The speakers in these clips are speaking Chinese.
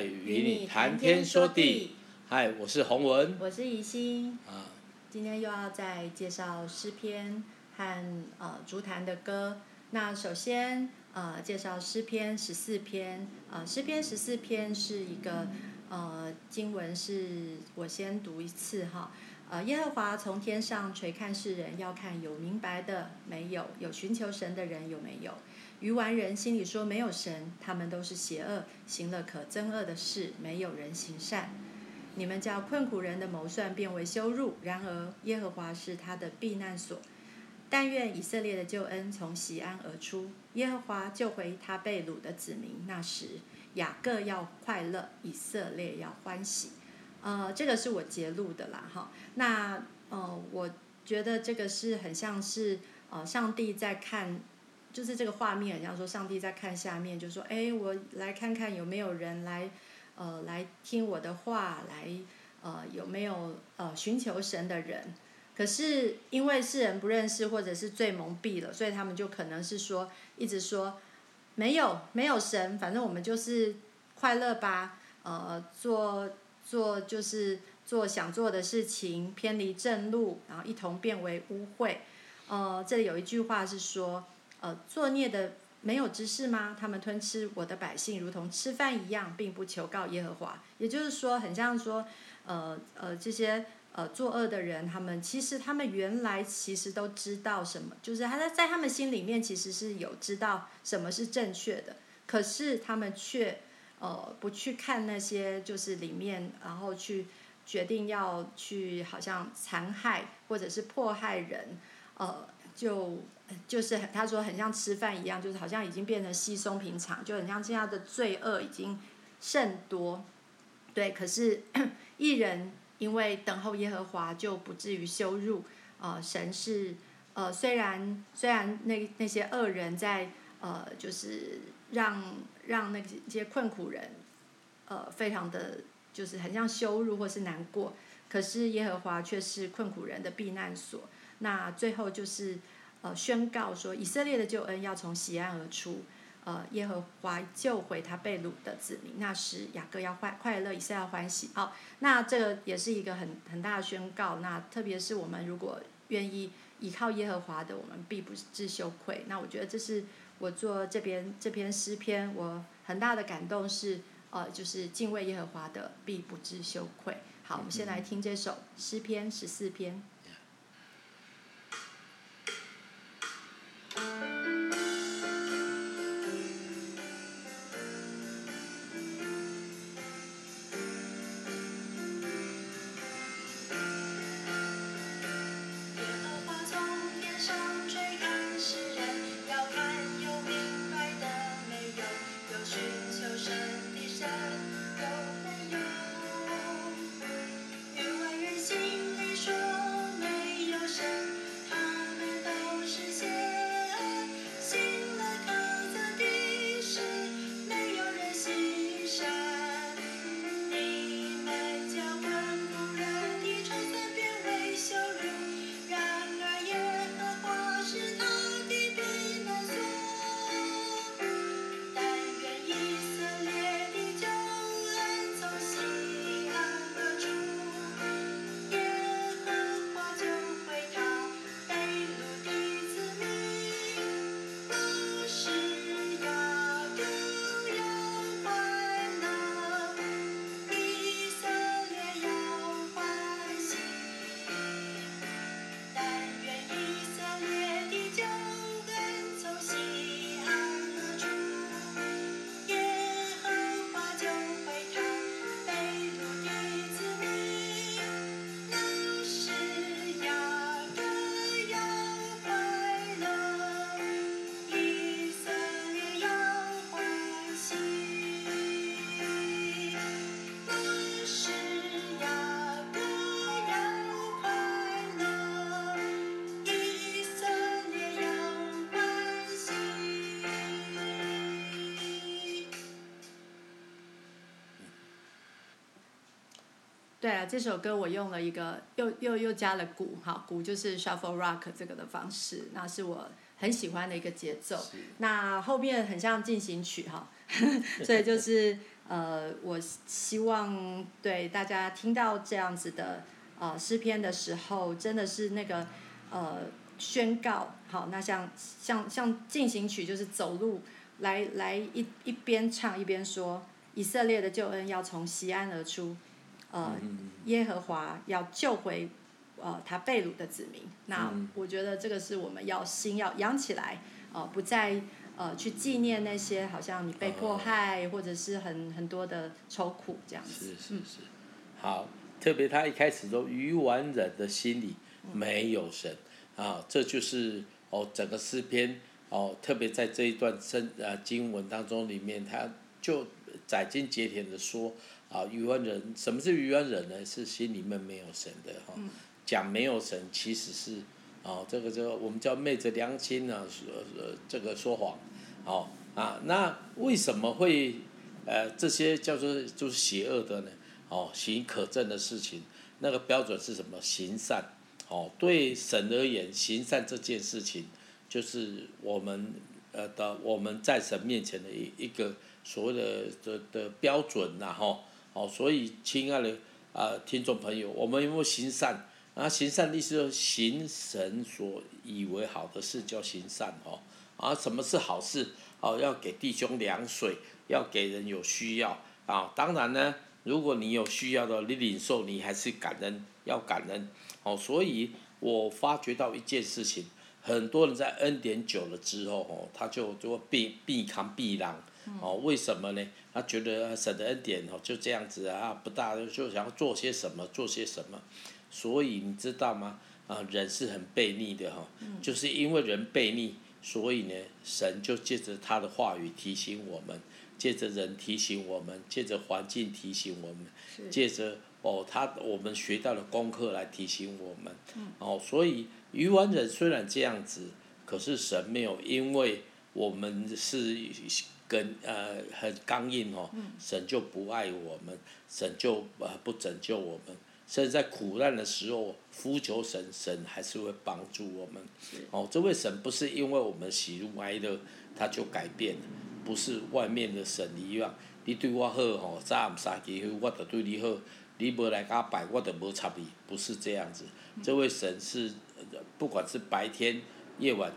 爱与你谈天说地。嗨，我是洪文，我是怡心。啊，今天又要再介绍诗篇和呃竹坛的歌。那首先呃介绍诗篇十四篇。呃，诗篇十四篇是一个呃经文，是我先读一次哈。呃，耶和华从天上垂看世人，要看有明白的没有，有寻求神的人有没有。愚顽人心里说没有神，他们都是邪恶，行了可憎恶的事，没有人行善。你们叫困苦人的谋算变为羞辱，然而耶和华是他的避难所。但愿以色列的救恩从锡安而出，耶和华救回他被掳的子民。那时雅各要快乐，以色列要欢喜。呃，这个是我节录的啦，哈。那呃，我觉得这个是很像是呃，上帝在看，就是这个画面很像说上帝在看下面，就说，哎，我来看看有没有人来，呃，来听我的话，来呃，有没有呃寻求神的人？可是因为世人不认识或者是最蒙蔽了，所以他们就可能是说，一直说没有没有神，反正我们就是快乐吧，呃，做。做就是做想做的事情，偏离正路，然后一同变为污秽。呃，这里有一句话是说，呃，作孽的没有知识吗？他们吞吃我的百姓，如同吃饭一样，并不求告耶和华。也就是说，很像说，呃呃，这些呃作恶的人，他们其实他们原来其实都知道什么，就是他在在他们心里面其实是有知道什么是正确的，可是他们却。呃，不去看那些，就是里面，然后去决定要去，好像残害或者是迫害人，呃，就就是他说很像吃饭一样，就是好像已经变成稀松平常，就很像这样的罪恶已经甚多，对。可是 一人因为等候耶和华，就不至于羞辱。呃，神是呃，虽然虽然那那些恶人在呃，就是。让让那些困苦人，呃，非常的就是很像羞辱或是难过，可是耶和华却是困苦人的避难所。那最后就是呃宣告说，以色列的救恩要从喜安而出，呃，耶和华救回他被掳的子民。那时雅各要快快乐，以色列要欢喜。好，那这个也是一个很很大的宣告。那特别是我们如果愿意依靠耶和华的，我们必不自羞愧。那我觉得这是。我做这边这篇诗篇，我很大的感动是，呃，就是敬畏耶和华的必不自羞愧。好，我们先来听这首诗篇十四篇。对啊，这首歌我用了一个又又又加了鼓，哈，鼓就是 shuffle rock 这个的方式，那是我很喜欢的一个节奏。那后面很像进行曲哈，所以就是呃，我希望对大家听到这样子的呃诗篇的时候，真的是那个呃宣告，好，那像像像进行曲就是走路来来一一边唱一边说，以色列的救恩要从西安而出，呃，耶和华要救回呃他被掳的子民，那我觉得这个是我们要心要养起来，呃，不再。呃，去纪念那些好像你被迫害，或者是很很多的愁苦这样子。是是是，好，特别他一开始说，愚顽人的心里没有神，啊，这就是哦整个诗篇哦，特别在这一段圣呃经文当中里面，他就斩钉截铁的说啊，愚顽人，什么是愚顽人呢？是心里面没有神的哈，讲没有神其实是哦这个这个我们叫昧着良心呢，说呃这个说谎。哦啊，那为什么会呃这些叫做就是邪恶的呢？哦，行可证的事情，那个标准是什么？行善。哦，对神而言，行善这件事情就是我们呃的我们在神面前的一一个所谓的的的标准呐，吼。哦，所以亲爱的啊、呃、听众朋友，我们有没有行善？啊，行善意思是行神所以为好的事叫行善哦。啊，什么是好事？哦，要给弟兄凉水，要给人有需要啊。当然呢，如果你有需要的，你领受，你还是感恩，要感恩。哦，所以我发觉到一件事情，很多人在恩典久了之后，哦，他就就会避避康避让。哦，为什么呢？他觉得神的恩典哦就这样子啊，不大，就想要做些什么，做些什么。所以你知道吗？啊，人是很悖逆的哈，就是因为人悖逆。所以呢，神就借着他的话语提醒我们，借着人提醒我们，借着环境提醒我们，借着哦他我们学到的功课来提醒我们。哦，所以愚顽人虽然这样子，可是神没有因为我们是跟呃很刚硬哦，神就不爱我们，神就呃不拯救我们。甚至在苦难的时候呼求神，神还是会帮助我们。哦，这位神不是因为我们喜怒哀乐，他就改变了，不是外面的神一样。你对我好吼，早暗三更我就对你好；你无来甲拜，我就无插你。不是这样子。这位神是，不管是白天夜晚，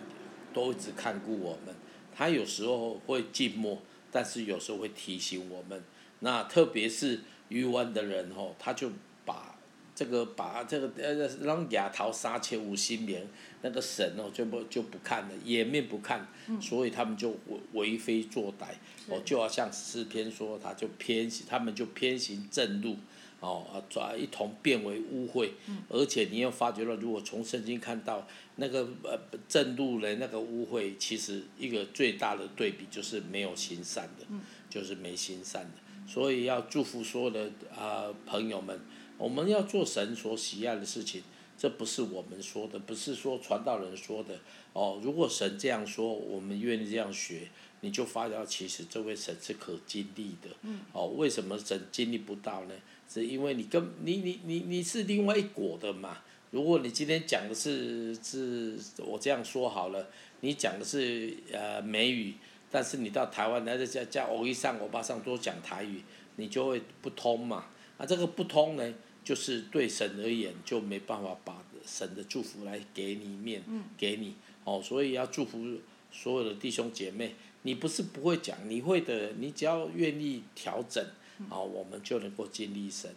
都一直看顾我们。他有时候会静默，但是有时候会提醒我们。那特别是愚顽的人吼，他就把。这个把这个呃让亚头杀切五心眠，那个神哦就不就不看了，掩面不看，所以他们就为为非作歹，哦就要像诗篇说，他就偏行，他们就偏行正路，哦啊转一同变为污秽，而且你又发觉了，如果从圣经看到那个呃正路的那个污秽，其实一个最大的对比就是没有行善的，就是没行善的，所以要祝福所有的啊、呃、朋友们。我们要做神所喜爱的事情，这不是我们说的，不是说传道人说的。哦，如果神这样说，我们愿意这样学，你就发觉其实这位神是可经历的。哦，为什么神经历不到呢？是因为你跟你你你你是另外一国的嘛。如果你今天讲的是是，我这样说好了，你讲的是呃美语，但是你到台湾来在在欧一上欧巴上都讲台语，你就会不通嘛。啊，这个不通呢？就是对神而言，就没办法把神的祝福来给你面，给你哦，所以要祝福所有的弟兄姐妹。你不是不会讲，你会的，你只要愿意调整，哦，我们就能够经历神。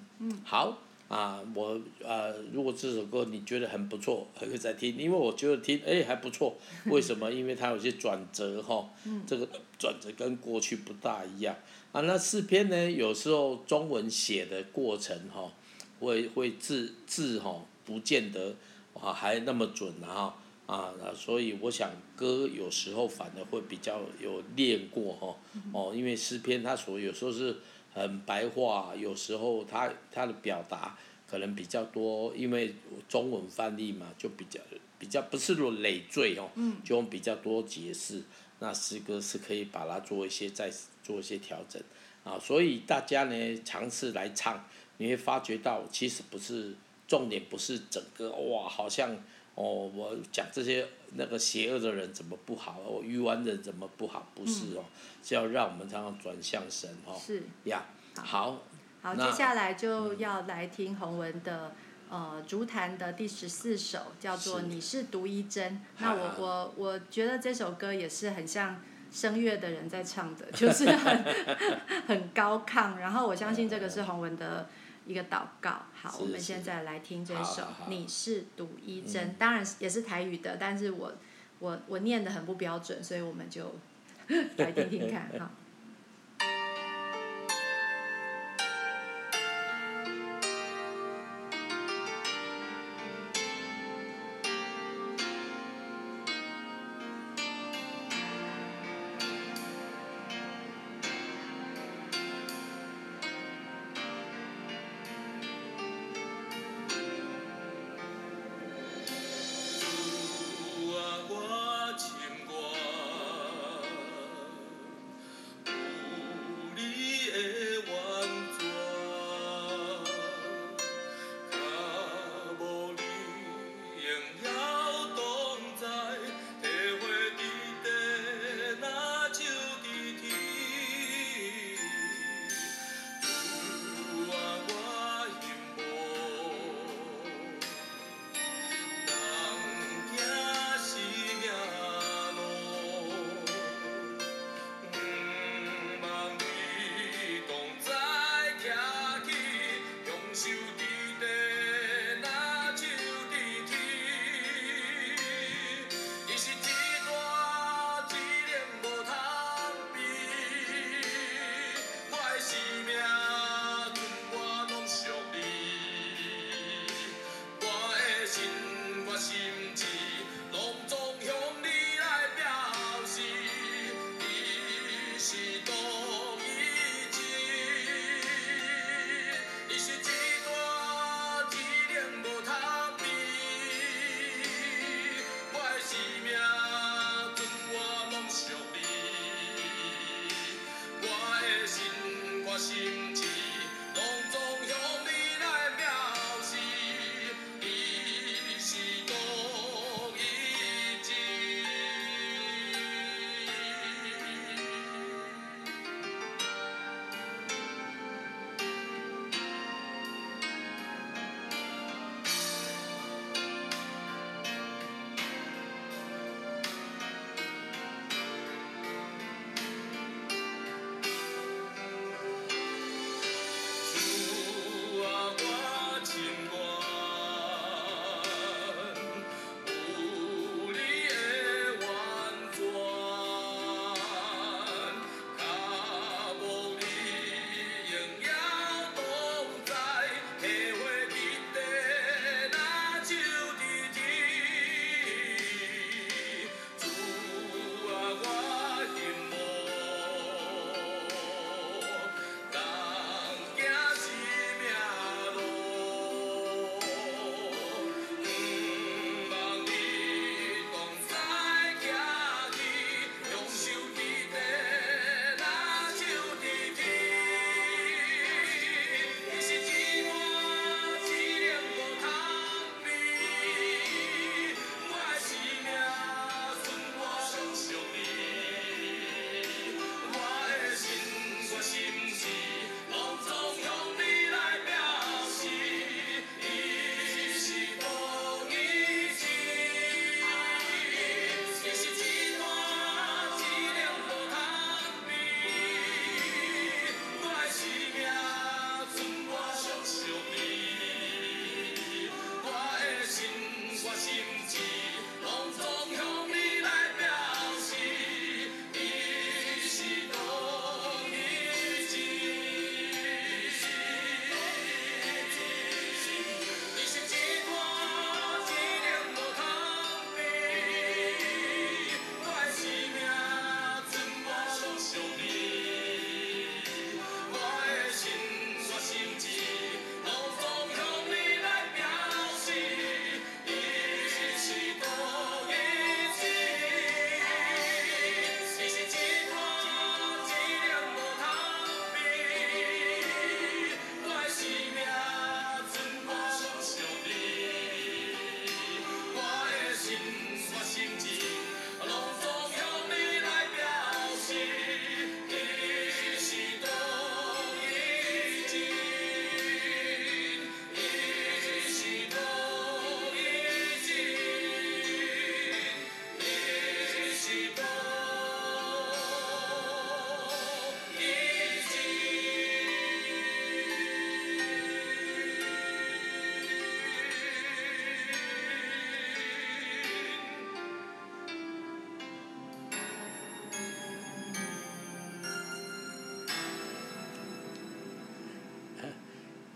好啊，我呃，如果这首歌你觉得很不错，还可以再听，因为我觉得听哎还不错。为什么？因为它有些转折哈，这个转折跟过去不大一样啊。那诗篇呢，有时候中文写的过程哈。会会字字哈不见得啊还那么准哈啊，所以我想歌有时候反而会比较有练过哈哦，因为诗篇它所有时候是很白话，有时候他他的表达可能比较多，因为中文翻译嘛就比较比较不是说累赘哦，就用比较多解释，那诗歌是可以把它做一些再做一些调整啊，所以大家呢尝试来唱。你会发觉到，其实不是重点，不是整个哇，好像哦，我讲这些那个邪恶的人怎么不好，哦，愚顽人怎么不好？不是哦，是要让我们常常转向神哦。是呀，好。好，接下来就要来听洪文的呃竹坛的第十四首，叫做《你是独一真》。那我我我觉得这首歌也是很像声乐的人在唱的，就是很 很高亢。然后我相信这个是洪文的一个祷告。好，我们现在来听这首《你是独一真》，当然也是台语的，但是我我我念得很不标准，所以我们就 来听听看哈。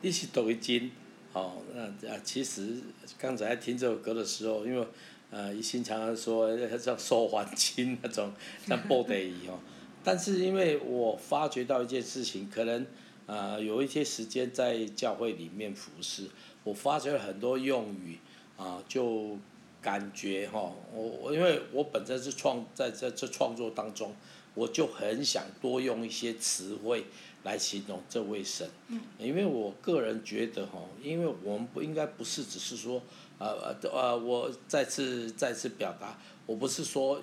你是抖音，哦，那啊，其实刚才听这首歌的时候，因为呃，一心常常说像收还金那种，像布袋一样。但是因为我发觉到一件事情，可能、呃，有一些时间在教会里面服侍，我发觉了很多用语啊，就感觉哈、哦，我我因为我本身是创在在这创作当中，我就很想多用一些词汇。来形容这位神，因为我个人觉得哈，因为我们不应该不是只是说，呃呃我再次再次表达，我不是说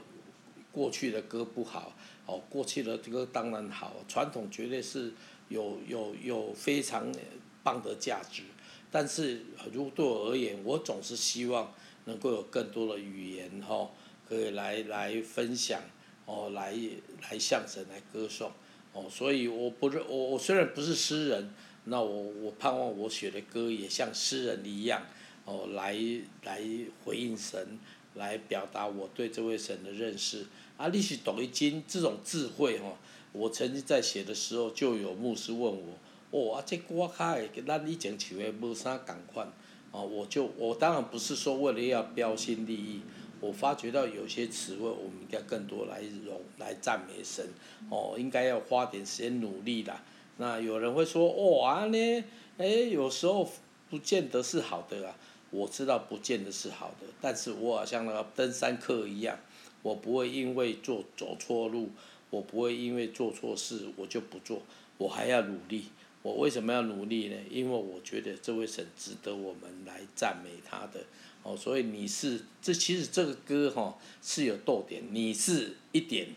过去的歌不好，哦，过去的歌当然好，传统绝对是有有有非常棒的价值，但是如果对我而言，我总是希望能够有更多的语言哈，可以来来分享，哦，来来向神来歌颂。哦，所以我不是我我虽然不是诗人，那我我盼望我写的歌也像诗人一样，哦，来来回应神，来表达我对这位神的认识。啊，你是读经这种智慧哈，我曾经在写的时候就有牧师问我，哦啊，这歌卡的跟咱以前唱的无啥共款，哦，我就我当然不是说为了要标新立异。我发觉到有些词汇，我们应该更多来容来赞美神，哦，应该要花点时间努力啦。那有人会说，哇呢，哎，有时候不见得是好的啊。我知道不见得是好的，但是我好像那个登山客一样，我不会因为做走错路，我不会因为做错事我就不做，我还要努力。我为什么要努力呢？因为我觉得这位神值得我们来赞美他的。哦，所以你是这其实这个歌哈、哦、是有逗点，你是一点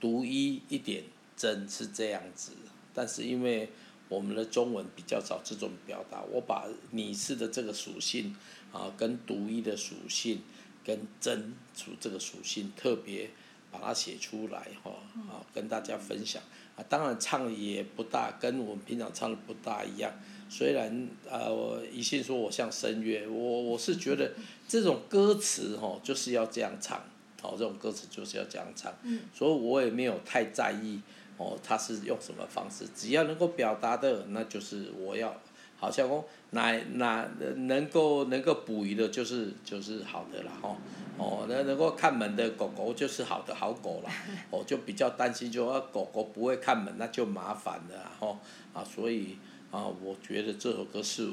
独一一点真是这样子，但是因为我们的中文比较少这种表达，我把你是的这个属性啊跟独一的属性跟真属这个属性特别把它写出来哈啊跟大家分享啊，当然唱也不大跟我们平常唱的不大一样。虽然啊，我一信说我像声乐，我我是觉得这种歌词吼就是要这样唱，哦，这种歌词就是要这样唱，所以我也没有太在意哦，他是用什么方式，只要能够表达的，那就是我要，好像哦哪哪能够能够捕鱼的，就是就是好的啦哈，哦，那能够看门的狗狗就是好的好狗啦，哦，就比较担心就说狗狗不会看门，那就麻烦了哦，啊，所以。啊，我觉得这首歌是，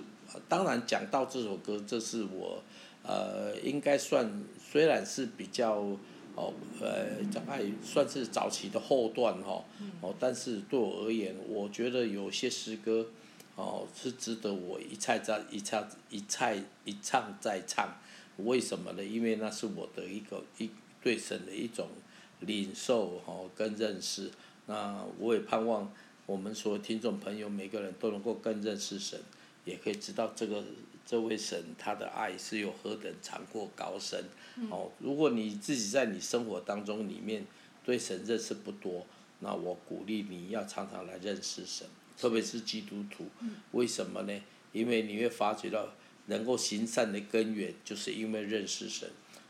当然讲到这首歌，这是我，呃，应该算虽然是比较，哦，呃，大概算是早期的后段哈，哦，但是对我而言，我觉得有些诗歌，哦，是值得我一再再一唱一再一唱再唱，为什么呢？因为那是我的一个一对神的一种领受哈跟认识，那我也盼望。我们所有听众朋友，每个人都能够更认识神，也可以知道这个这位神他的爱是有何等长阔高深。哦，如果你自己在你生活当中里面对神认识不多，那我鼓励你要常常来认识神，特别是基督徒。为什么呢？因为你会发觉到能够行善的根源，就是因为认识神。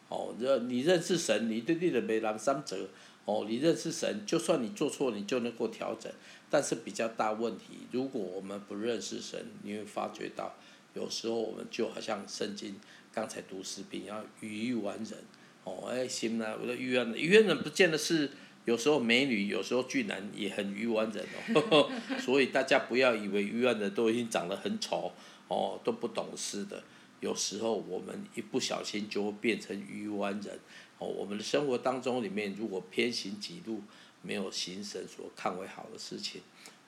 哦，认你认识神，你对你的美南三折。哦，你认识神，就算你做错，你就能够调整。但是比较大问题，如果我们不认识神，你会发觉到，有时候我们就好像圣经刚才读诗篇，要愚愚顽人。哦，哎，行了，我的愚顽人，愚顽人不见得是有时候美女，有时候俊男也很愚顽人哦。所以大家不要以为愚顽人都已经长得很丑，哦，都不懂事的。有时候我们一不小心就会变成愚顽人。哦，我们的生活当中里面，如果偏行己路，没有行神所看为好的事情，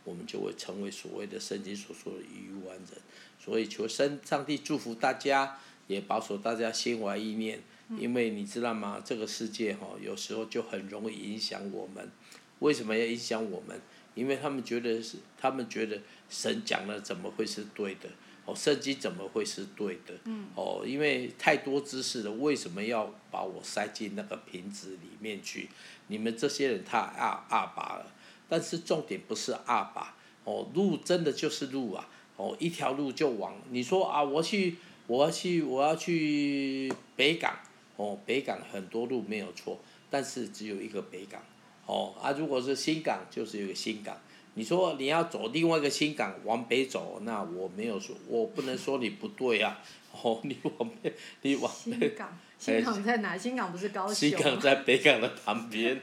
我们就会成为所谓的圣经所说的愚顽人。所以求神上帝祝福大家，也保守大家心怀意念。因为你知道吗？这个世界哈，有时候就很容易影响我们。为什么要影响我们？因为他们觉得是，他们觉得神讲的怎么会是对的？哦，圣经怎么会是对的？嗯、哦，因为太多知识了，为什么要把我塞进那个瓶子里面去？你们这些人太阿阿爸了。但是重点不是阿爸，哦，路真的就是路啊，哦，一条路就往。你说啊，我去，我要去，我要去北港，哦，北港很多路没有错，但是只有一个北港，哦，啊，如果是新港，就是有个新港。你说你要走另外一个新港往北走，那我没有说，我不能说你不对啊。哦，你往北，你往北。新港，新港在哪？新港不是高雄？新港在北港的旁边。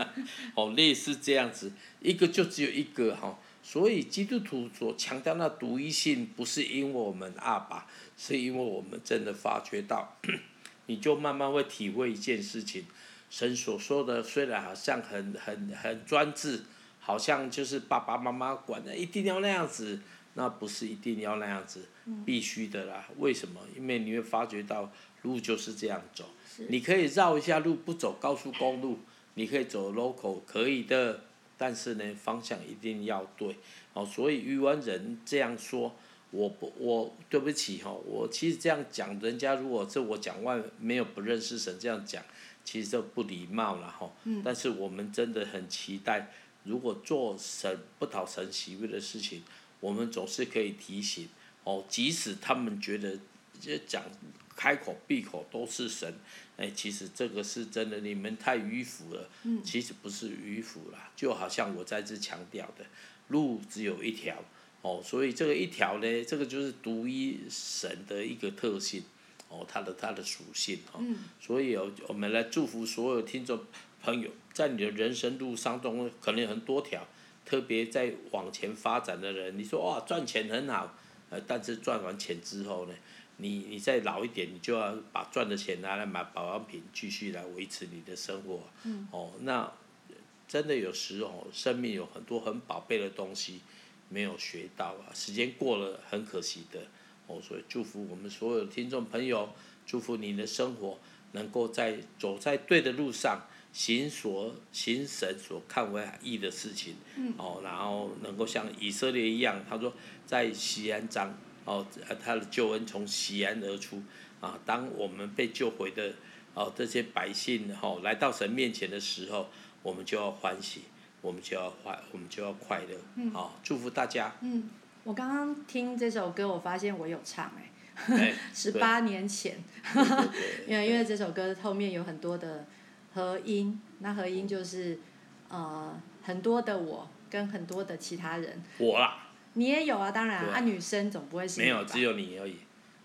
哦，类似这样子，一个就只有一个哈。所以基督徒所强调那独一性，不是因为我们阿爸，是因为我们真的发觉到，你就慢慢会体会一件事情。神所说的虽然好像很很很专制，好像就是爸爸妈妈管的一定要那样子，那不是一定要那样子，必须的啦。为什么？因为你会发觉到路就是这样走，你可以绕一下路，不走高速公路，你可以走 local，可以的。但是呢，方向一定要对，哦，所以鱼湾人这样说，我不，我对不起哈，我其实这样讲，人家如果是我讲外没有不认识神这样讲，其实就不礼貌了哈。嗯。但是我们真的很期待，如果做神不讨神喜悦的事情，我们总是可以提醒，哦，即使他们觉得这讲开口闭口都是神。哎，其实这个是真的，你们太迂腐了。嗯。其实不是迂腐啦，就好像我再次强调的，路只有一条，哦，所以这个一条呢，这个就是独一神的一个特性，哦，它的它的属性哦。嗯。所以哦，我们来祝福所有听众朋友，在你的人生路上中，可能有很多条，特别在往前发展的人，你说哇，赚钱很好，呃，但是赚完钱之后呢？你你再老一点，你就要把赚的钱拿来买保养品，继续来维持你的生活。嗯。哦，那真的有时候生命有很多很宝贝的东西没有学到啊，时间过了很可惜的。哦，所以祝福我们所有的听众朋友，祝福你的生活能够在走在对的路上，行所行神所看为义的事情。嗯。哦，然后能够像以色列一样，他说在西安章。哦，他的救恩从西安而出，啊，当我们被救回的哦这些百姓哈、哦、来到神面前的时候，我们就要欢喜，我们就要欢，我们就要快乐，嗯，好、哦，祝福大家。嗯，我刚刚听这首歌，我发现我有唱哎，十八年前，因为因为这首歌后面有很多的和音，那合音就是呃很多的我跟很多的其他人。我啦。你也有啊，当然啊，女生总不会是。没有，只有你而已。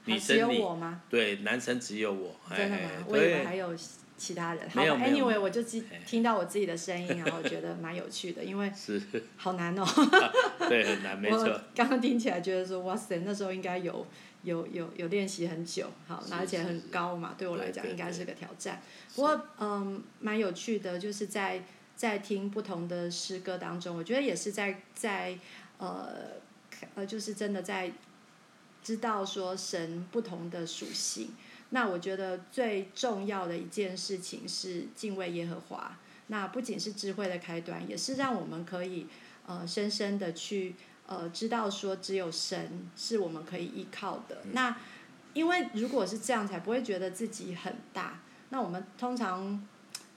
女生只有我吗？对，男生只有我。真的吗？我以为还有其他人。好，Anyway，我就听到我自己的声音，然后觉得蛮有趣的，因为好难哦。对，很难，没错。刚刚听起来觉得说，哇塞，那时候应该有有有有练习很久，好，而且很高嘛，对我来讲应该是个挑战。不过，嗯，蛮有趣的，就是在在听不同的诗歌当中，我觉得也是在在。呃，呃，就是真的在知道说神不同的属性。那我觉得最重要的一件事情是敬畏耶和华。那不仅是智慧的开端，也是让我们可以呃深深的去呃知道说只有神是我们可以依靠的。那因为如果是这样，才不会觉得自己很大。那我们通常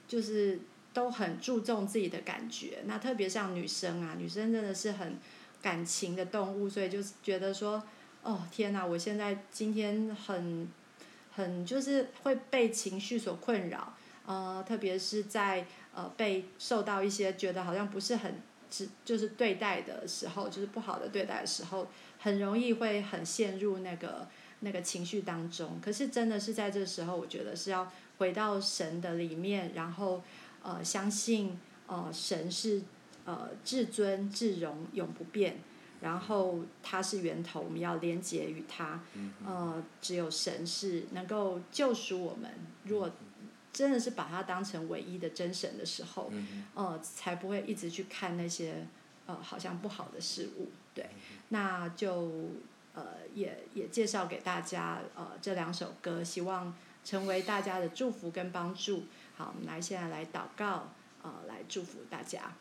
就是都很注重自己的感觉。那特别像女生啊，女生真的是很。感情的动物，所以就是觉得说，哦天哪，我现在今天很，很就是会被情绪所困扰，呃，特别是在呃被受到一些觉得好像不是很只就是对待的时候，就是不好的对待的时候，很容易会很陷入那个那个情绪当中。可是真的是在这时候，我觉得是要回到神的里面，然后呃相信呃神是。呃，至尊至荣永不变，然后他是源头，我们要连接于他。呃，只有神是能够救赎我们。如果真的是把它当成唯一的真神的时候，呃，才不会一直去看那些呃好像不好的事物。对，那就呃也也介绍给大家呃这两首歌，希望成为大家的祝福跟帮助。好，我们来现在来祷告，呃，来祝福大家。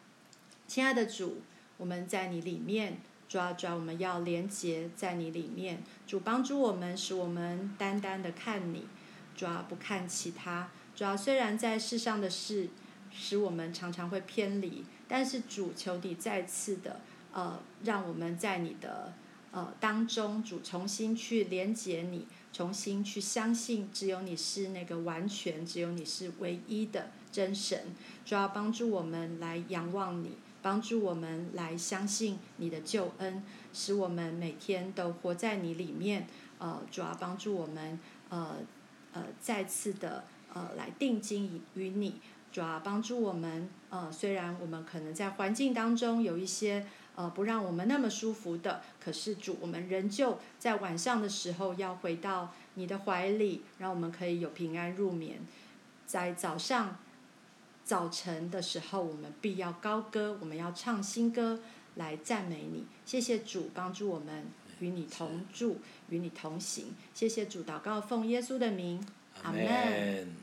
亲爱的主，我们在你里面，主啊，主啊，我们要连结在你里面。主帮助我们，使我们单单的看你，主啊，不看其他。主要，虽然在世上的事使我们常常会偏离，但是主求你再次的呃，让我们在你的呃当中，主重新去连接你，重新去相信，只有你是那个完全，只有你是唯一的真神。主要，帮助我们来仰望你。帮助我们来相信你的救恩，使我们每天都活在你里面。呃，主要，帮助我们，呃呃，再次的呃来定睛于你。主要，帮助我们，呃，虽然我们可能在环境当中有一些呃不让我们那么舒服的，可是主，我们仍旧在晚上的时候要回到你的怀里，让我们可以有平安入眠。在早上。早晨的时候，我们必要高歌，我们要唱新歌来赞美你。谢谢主帮助我们，与你同住，与你同行。谢谢主，祷告奉耶稣的名，阿门。